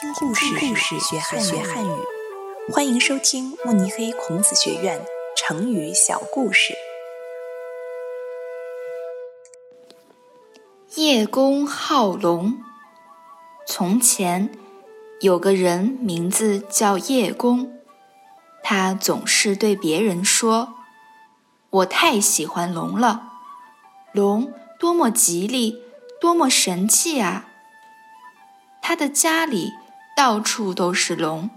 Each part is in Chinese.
听故事，故事学汉学汉语。欢迎收听慕尼黑孔子学院成语小故事。叶公好龙。从前有个人名字叫叶公，他总是对别人说：“我太喜欢龙了，龙多么吉利，多么神气啊！”他的家里到处都是龙，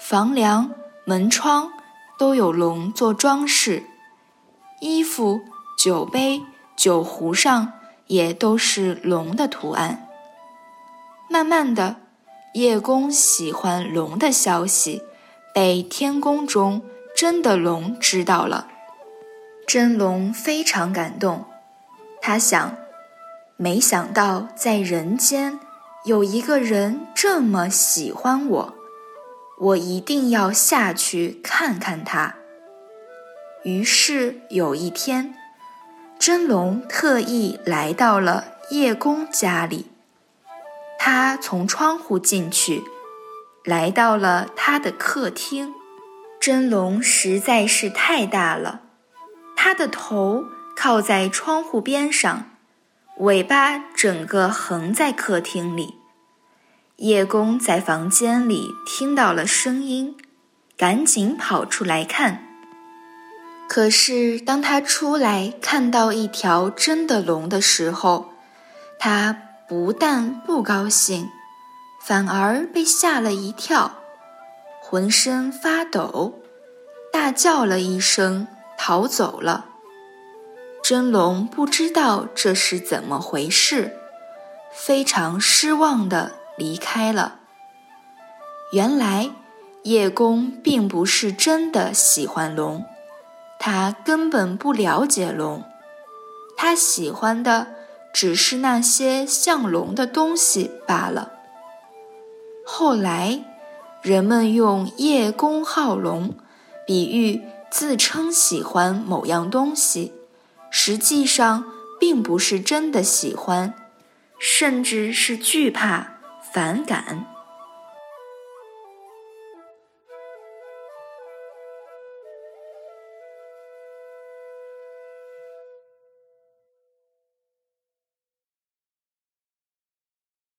房梁、门窗都有龙做装饰，衣服、酒杯、酒壶上也都是龙的图案。慢慢的，叶公喜欢龙的消息被天宫中真的龙知道了，真龙非常感动，他想，没想到在人间。有一个人这么喜欢我，我一定要下去看看他。于是有一天，真龙特意来到了叶公家里。他从窗户进去，来到了他的客厅。真龙实在是太大了，他的头靠在窗户边上。尾巴整个横在客厅里，叶公在房间里听到了声音，赶紧跑出来看。可是当他出来看到一条真的龙的时候，他不但不高兴，反而被吓了一跳，浑身发抖，大叫了一声，逃走了。真龙不知道这是怎么回事，非常失望的离开了。原来叶公并不是真的喜欢龙，他根本不了解龙，他喜欢的只是那些像龙的东西罢了。后来，人们用“叶公好龙”比喻自称喜欢某样东西。实际上并不是真的喜欢，甚至是惧怕、反感。